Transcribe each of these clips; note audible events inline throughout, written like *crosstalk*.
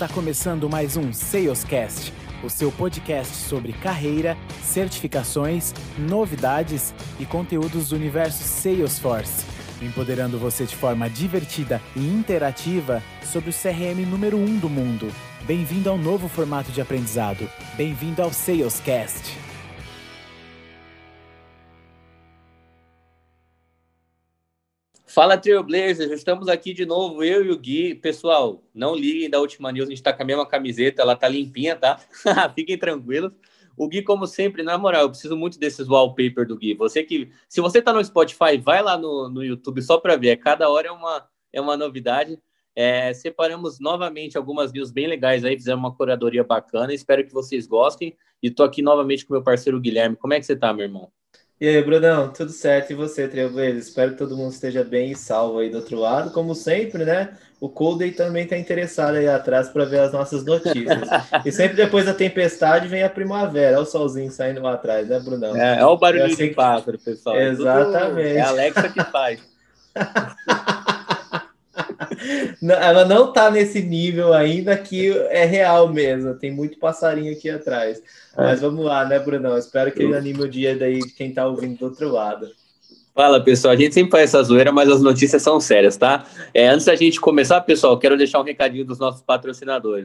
Está começando mais um Salescast, o seu podcast sobre carreira, certificações, novidades e conteúdos do universo Salesforce, empoderando você de forma divertida e interativa sobre o CRM número 1 um do mundo. Bem-vindo ao novo formato de aprendizado. Bem-vindo ao Salescast. Fala Trailblazers, estamos aqui de novo, eu e o Gui. Pessoal, não liguem da última news, a gente está com a mesma camiseta, ela tá limpinha, tá? *laughs* Fiquem tranquilos. O Gui, como sempre, na moral, eu preciso muito desses wallpaper do Gui. Você que, se você tá no Spotify, vai lá no, no YouTube só para ver. Cada hora é uma, é uma novidade. É, separamos novamente algumas news bem legais aí, fizemos uma curadoria bacana. Espero que vocês gostem. E tô aqui novamente com meu parceiro Guilherme. Como é que você tá, meu irmão? E aí, Brunão, tudo certo? E você, Trevoeiro? Espero que todo mundo esteja bem e salvo aí do outro lado. Como sempre, né? O Coldey também está interessado aí atrás para ver as nossas notícias. *laughs* e sempre depois da tempestade vem a primavera. Olha o solzinho saindo lá atrás, né, Brunão? É, é o barulho de pássaro, pessoal. Exatamente. É, é a Alexa que faz. *laughs* ela não está nesse nível ainda que é real mesmo. Tem muito passarinho aqui atrás. É. Mas vamos lá, né, Brunão? Espero que ele anime o dia daí de quem está ouvindo do outro lado. Fala, pessoal. A gente sempre faz essa zoeira, mas as notícias são sérias, tá? É, antes da gente começar, pessoal, quero deixar um recadinho dos nossos patrocinadores.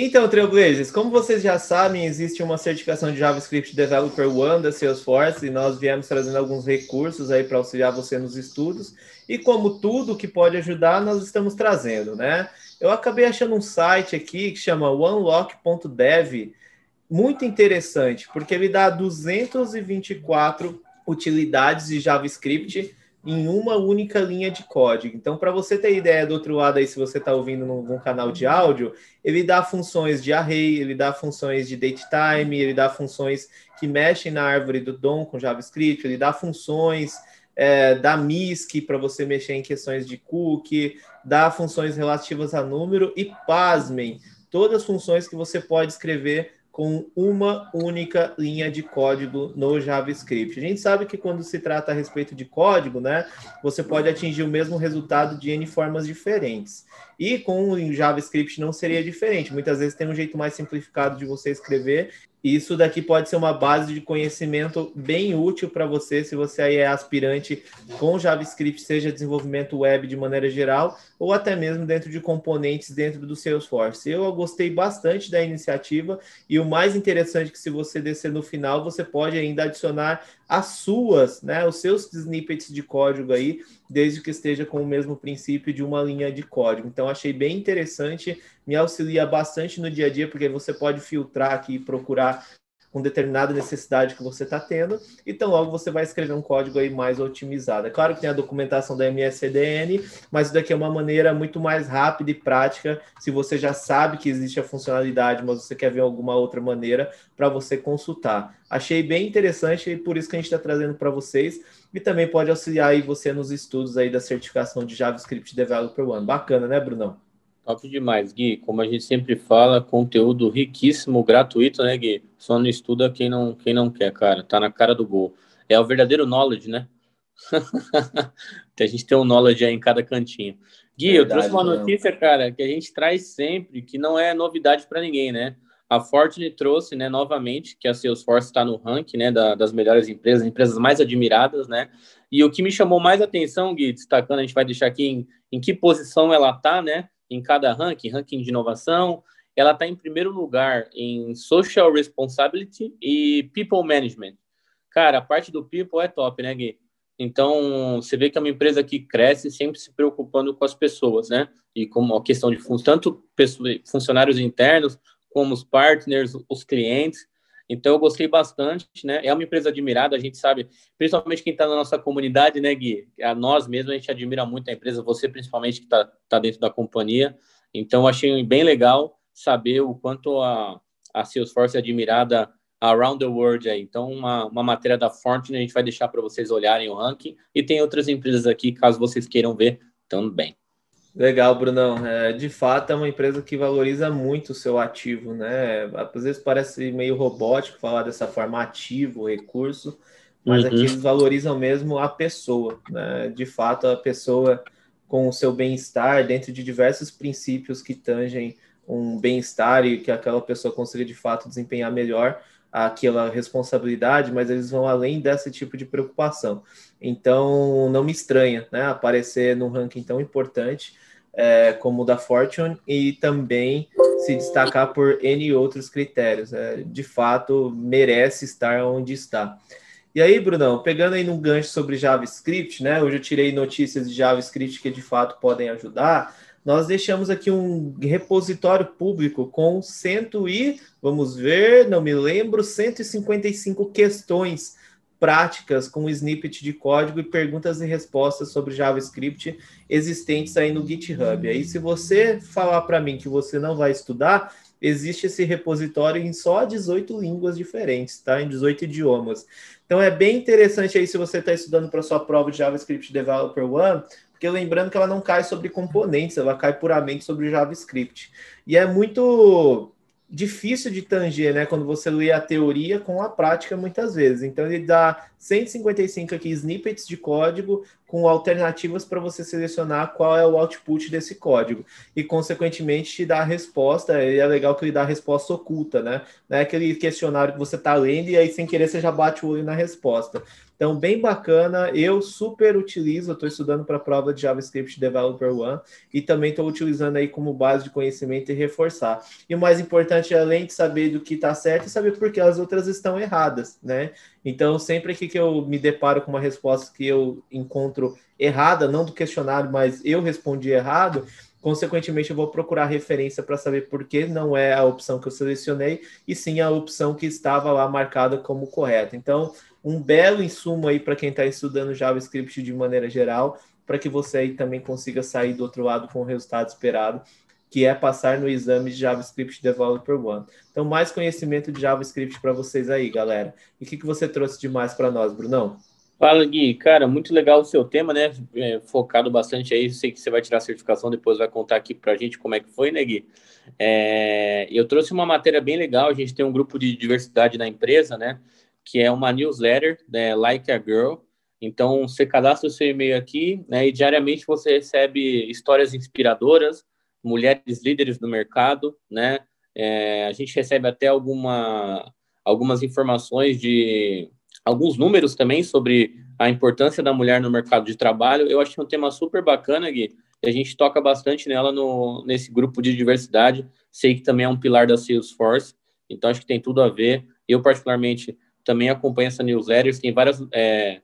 Então, Trailblazers, como vocês já sabem, existe uma certificação de JavaScript Developer One da Salesforce e nós viemos trazendo alguns recursos aí para auxiliar você nos estudos. E como tudo que pode ajudar, nós estamos trazendo, né? Eu acabei achando um site aqui que chama onelock.dev, muito interessante, porque ele dá 224 utilidades de JavaScript em uma única linha de código. Então, para você ter ideia do outro lado aí, se você está ouvindo num, canal de áudio, ele dá funções de array, ele dá funções de datetime, ele dá funções que mexem na árvore do DOM com JavaScript, ele dá funções é, da MISC para você mexer em questões de cookie, dá funções relativas a número e, pasmem, todas as funções que você pode escrever com uma única linha de código no JavaScript. A gente sabe que quando se trata a respeito de código, né, você pode atingir o mesmo resultado de N formas diferentes. E com o JavaScript não seria diferente. Muitas vezes tem um jeito mais simplificado de você escrever isso daqui pode ser uma base de conhecimento bem útil para você, se você aí é aspirante com JavaScript, seja desenvolvimento web de maneira geral, ou até mesmo dentro de componentes dentro do Salesforce. Eu gostei bastante da iniciativa e o mais interessante é que se você descer no final, você pode ainda adicionar as suas, né, os seus snippets de código aí, desde que esteja com o mesmo princípio de uma linha de código. Então, achei bem interessante, me auxilia bastante no dia a dia, porque você pode filtrar aqui e procurar com determinada necessidade que você está tendo, então logo você vai escrever um código aí mais otimizado. É claro que tem a documentação da MSCDN, mas isso daqui é uma maneira muito mais rápida e prática, se você já sabe que existe a funcionalidade, mas você quer ver alguma outra maneira para você consultar. Achei bem interessante e por isso que a gente está trazendo para vocês e também pode auxiliar aí você nos estudos aí da certificação de JavaScript Developer One. Bacana, né, Brunão? Top demais, Gui. Como a gente sempre fala, conteúdo riquíssimo, gratuito, né, Gui? Só não estuda quem não, quem não quer, cara. Tá na cara do gol. É o verdadeiro knowledge, né? *laughs* a gente tem um knowledge aí em cada cantinho. Gui, Verdade, eu trouxe uma notícia, não. cara, que a gente traz sempre, que não é novidade para ninguém, né? A Fortune trouxe, né, novamente, que a Salesforce está no ranking, né, da, das melhores empresas, empresas mais admiradas, né? E o que me chamou mais atenção, Gui, destacando, a gente vai deixar aqui em, em que posição ela tá, né? Em cada ranking, ranking de inovação, ela está em primeiro lugar em Social Responsibility e People Management. Cara, a parte do People é top, né, Gui? Então, você vê que é uma empresa que cresce sempre se preocupando com as pessoas, né? E com a questão de tanto funcionários internos, como os partners, os clientes. Então, eu gostei bastante, né? É uma empresa admirada, a gente sabe, principalmente quem está na nossa comunidade, né, Gui? A nós mesmos, a gente admira muito a empresa, você principalmente que está tá dentro da companhia. Então, achei bem legal saber o quanto a, a Salesforce é admirada around the world aí. Então, uma, uma matéria da Fortune a gente vai deixar para vocês olharem o ranking. E tem outras empresas aqui, caso vocês queiram ver, também. Legal, Brunão. É, de fato, é uma empresa que valoriza muito o seu ativo, né? Às vezes parece meio robótico falar dessa forma ativo, recurso, mas uhum. aqui eles valorizam mesmo a pessoa, né? De fato, a pessoa com o seu bem-estar dentro de diversos princípios que tangem um bem-estar e que aquela pessoa consiga de fato desempenhar melhor aquela responsabilidade, mas eles vão além desse tipo de preocupação. Então, não me estranha né, aparecer num ranking tão importante é, como o da Fortune e também se destacar por N outros critérios. É, de fato, merece estar onde está. E aí, Brunão, pegando aí num gancho sobre JavaScript, né? Hoje eu tirei notícias de JavaScript que de fato podem ajudar nós deixamos aqui um repositório público com cento e, vamos ver, não me lembro, 155 questões práticas com snippet de código e perguntas e respostas sobre JavaScript existentes aí no GitHub. Aí, se você falar para mim que você não vai estudar, existe esse repositório em só 18 línguas diferentes, tá? Em 18 idiomas. Então é bem interessante aí se você está estudando para sua prova de JavaScript Developer One, porque lembrando que ela não cai sobre componentes, ela cai puramente sobre JavaScript. E é muito difícil de tanger, né? Quando você lê a teoria com a prática, muitas vezes. Então, ele dá 155 aqui snippets de código com alternativas para você selecionar qual é o output desse código. E, consequentemente, te dá a resposta. E é legal que ele dá a resposta oculta, né? Não é aquele questionário que você está lendo e aí, sem querer, você já bate o olho na resposta. Então, bem bacana. Eu super utilizo, estou estudando para a prova de JavaScript Developer One e também estou utilizando aí como base de conhecimento e reforçar. E o mais importante, além de saber do que está certo, é saber por que as outras estão erradas, né? Então, sempre que eu me deparo com uma resposta que eu encontro errada, não do questionário, mas eu respondi errado, consequentemente eu vou procurar referência para saber por que não é a opção que eu selecionei e sim a opção que estava lá marcada como correta. Então, um belo insumo aí para quem está estudando JavaScript de maneira geral, para que você aí também consiga sair do outro lado com o resultado esperado, que é passar no exame de JavaScript Developer One. Então, mais conhecimento de JavaScript para vocês aí, galera. E o que, que você trouxe de mais para nós, Brunão? Fala, Gui. Cara, muito legal o seu tema, né? É, focado bastante aí. Sei que você vai tirar a certificação, depois vai contar aqui para a gente como é que foi, né, Gui? É, eu trouxe uma matéria bem legal. A gente tem um grupo de diversidade na empresa, né? que é uma newsletter, né, Like a Girl. Então, você cadastra o seu e-mail aqui, né, e diariamente você recebe histórias inspiradoras, mulheres líderes do mercado, né? É, a gente recebe até alguma, algumas informações de alguns números também sobre a importância da mulher no mercado de trabalho. Eu achei um tema super bacana, Gui, e a gente toca bastante nela no, nesse grupo de diversidade. Sei que também é um pilar da Salesforce, então acho que tem tudo a ver. Eu, particularmente, também acompanha essa newsletter, tem várias, é,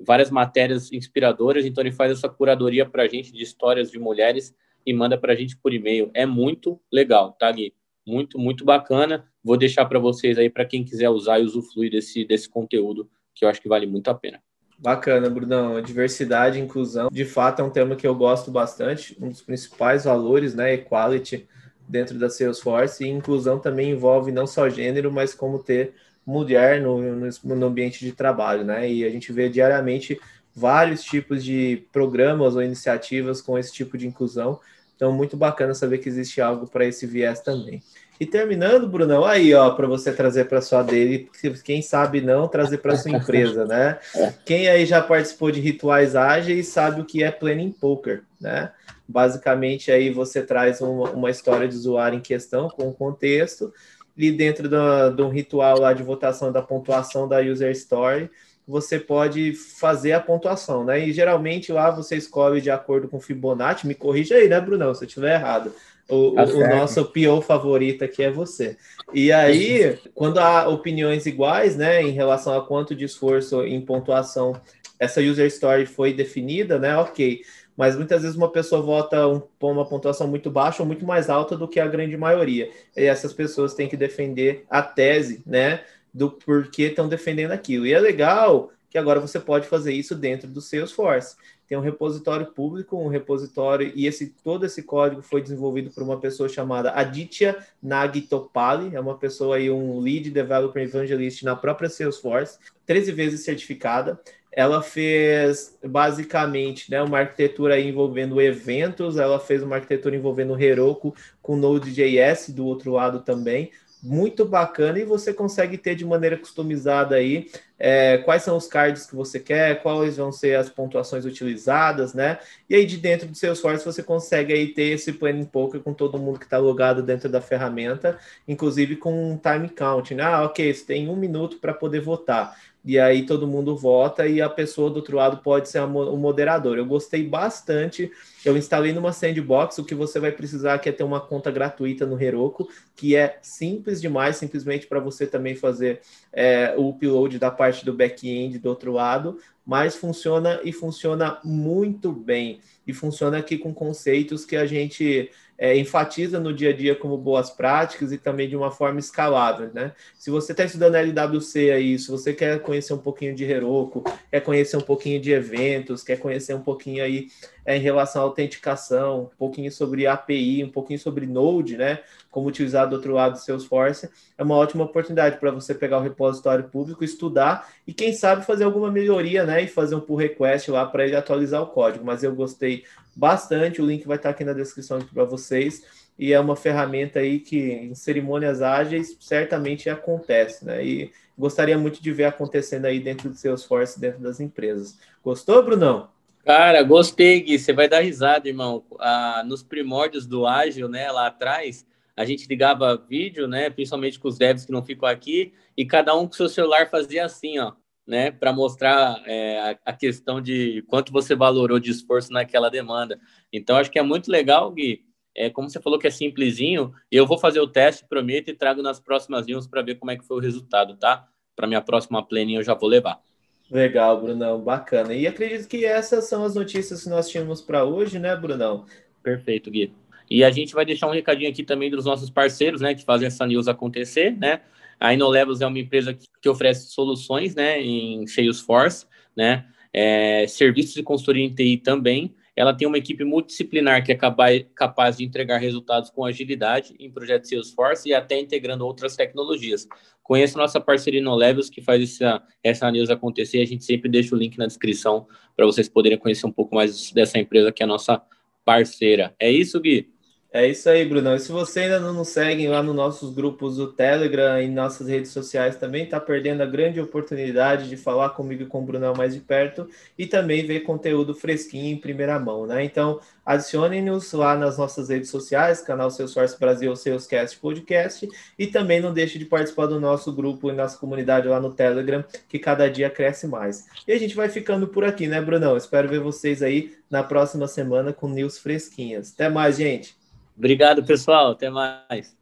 várias matérias inspiradoras, então ele faz essa curadoria para a gente de histórias de mulheres e manda para a gente por e-mail. É muito legal, tá, Gui? Muito, muito bacana. Vou deixar para vocês aí, para quem quiser usar e usufruir desse, desse conteúdo, que eu acho que vale muito a pena. Bacana, Brunão. Diversidade e inclusão, de fato, é um tema que eu gosto bastante. Um dos principais valores, né? Equality dentro da Salesforce. E inclusão também envolve não só gênero, mas como ter mulher no, no, no ambiente de trabalho, né? E a gente vê diariamente vários tipos de programas ou iniciativas com esse tipo de inclusão. Então, muito bacana saber que existe algo para esse viés também. E terminando, Brunão, aí, ó, para você trazer para sua dele, quem sabe não, trazer para sua empresa, né? Quem aí já participou de rituais ágeis sabe o que é planning poker, né? Basicamente, aí você traz uma, uma história de usuário em questão com o contexto, e dentro de um ritual lá de votação da pontuação da user story, você pode fazer a pontuação, né? E geralmente lá você escolhe de acordo com Fibonacci, me corrija aí, né, Brunão, se eu estiver errado. O, tá o, nosso PO favorito aqui é você. E aí, quando há opiniões iguais, né, em relação a quanto de esforço em pontuação essa user story foi definida, né, ok mas muitas vezes uma pessoa vota um, uma pontuação muito baixa ou muito mais alta do que a grande maioria. E essas pessoas têm que defender a tese, né, do porquê estão defendendo aquilo. E é legal que agora você pode fazer isso dentro do Salesforce. tem um repositório público, um repositório, e esse todo esse código foi desenvolvido por uma pessoa chamada Aditya Nagitopali, é uma pessoa aí, um lead developer evangelist na própria Salesforce, 13 vezes certificada. Ela fez basicamente né, uma arquitetura envolvendo eventos, ela fez uma arquitetura envolvendo Heroku com Node.js do outro lado também, muito bacana e você consegue ter de maneira customizada aí é, quais são os cards que você quer, quais vão ser as pontuações utilizadas, né? E aí de dentro do Salesforce você consegue aí ter esse planning poker com todo mundo que está logado dentro da ferramenta, inclusive com um time count, né? Ah, ok, você tem um minuto para poder votar e aí todo mundo vota e a pessoa do outro lado pode ser o moderador. Eu gostei bastante. Eu instalei numa sandbox. O que você vai precisar aqui é ter uma conta gratuita no Heroku, que é simples demais, simplesmente para você também fazer é, o upload da parte do back-end do outro lado, mas funciona e funciona muito bem. E funciona aqui com conceitos que a gente é, enfatiza no dia a dia como boas práticas e também de uma forma escalável, né? Se você está estudando LWC aí, se você quer conhecer um pouquinho de Heroku, quer conhecer um pouquinho de eventos, quer conhecer um pouquinho aí é, em relação à autenticação, um pouquinho sobre API, um pouquinho sobre Node, né? Como utilizar do outro lado do Salesforce, é uma ótima oportunidade para você pegar o repositório público, estudar e quem sabe fazer alguma melhoria, né? E fazer um pull request lá para ele atualizar o código. Mas eu gostei bastante. O link vai estar aqui na descrição para vocês. E é uma ferramenta aí que em cerimônias ágeis certamente acontece, né? E gostaria muito de ver acontecendo aí dentro do Salesforce, dentro das empresas. Gostou, Brunão? Cara, gostei, Gui. Você vai dar risada, irmão. Ah, nos primórdios do Ágil, né, lá atrás, a gente ligava vídeo, né, principalmente com os devs que não ficam aqui, e cada um com seu celular fazia assim, ó né, para mostrar é, a, questão de quanto você valorou de esforço naquela demanda. Então, acho que é muito legal, Gui. É, como você falou que é simplesinho, eu vou fazer o teste, prometo, e trago nas próximas news para ver como é que foi o resultado, tá? Para minha próxima pleninha eu já vou levar. Legal, Brunão, bacana. E acredito que essas são as notícias que nós tínhamos para hoje, né, Brunão? Perfeito, Gui. E a gente vai deixar um recadinho aqui também dos nossos parceiros, né, que fazem essa news acontecer, né? A InnoLevels é uma empresa que, que oferece soluções né, em Salesforce, né, é, serviços de consultoria em TI também. Ela tem uma equipe multidisciplinar que é capaz, de entregar resultados com agilidade em projetos Salesforce e até integrando outras tecnologias. Conheça nossa parceria InnoLevels, que faz essa, essa news acontecer. A gente sempre deixa o link na descrição para vocês poderem conhecer um pouco mais dessa empresa que é a nossa parceira. É isso, Gui? É isso aí, Brunão. E se você ainda não nos segue lá nos nossos grupos do Telegram e nossas redes sociais também, está perdendo a grande oportunidade de falar comigo e com o Brunão mais de perto e também ver conteúdo fresquinho em primeira mão, né? Então, adicione-nos lá nas nossas redes sociais, canal Salesforce Brasil, Salescast Podcast, e também não deixe de participar do nosso grupo e nossa comunidade lá no Telegram, que cada dia cresce mais. E a gente vai ficando por aqui, né, Brunão? Espero ver vocês aí na próxima semana com news fresquinhas. Até mais, gente! Obrigado, pessoal. Até mais.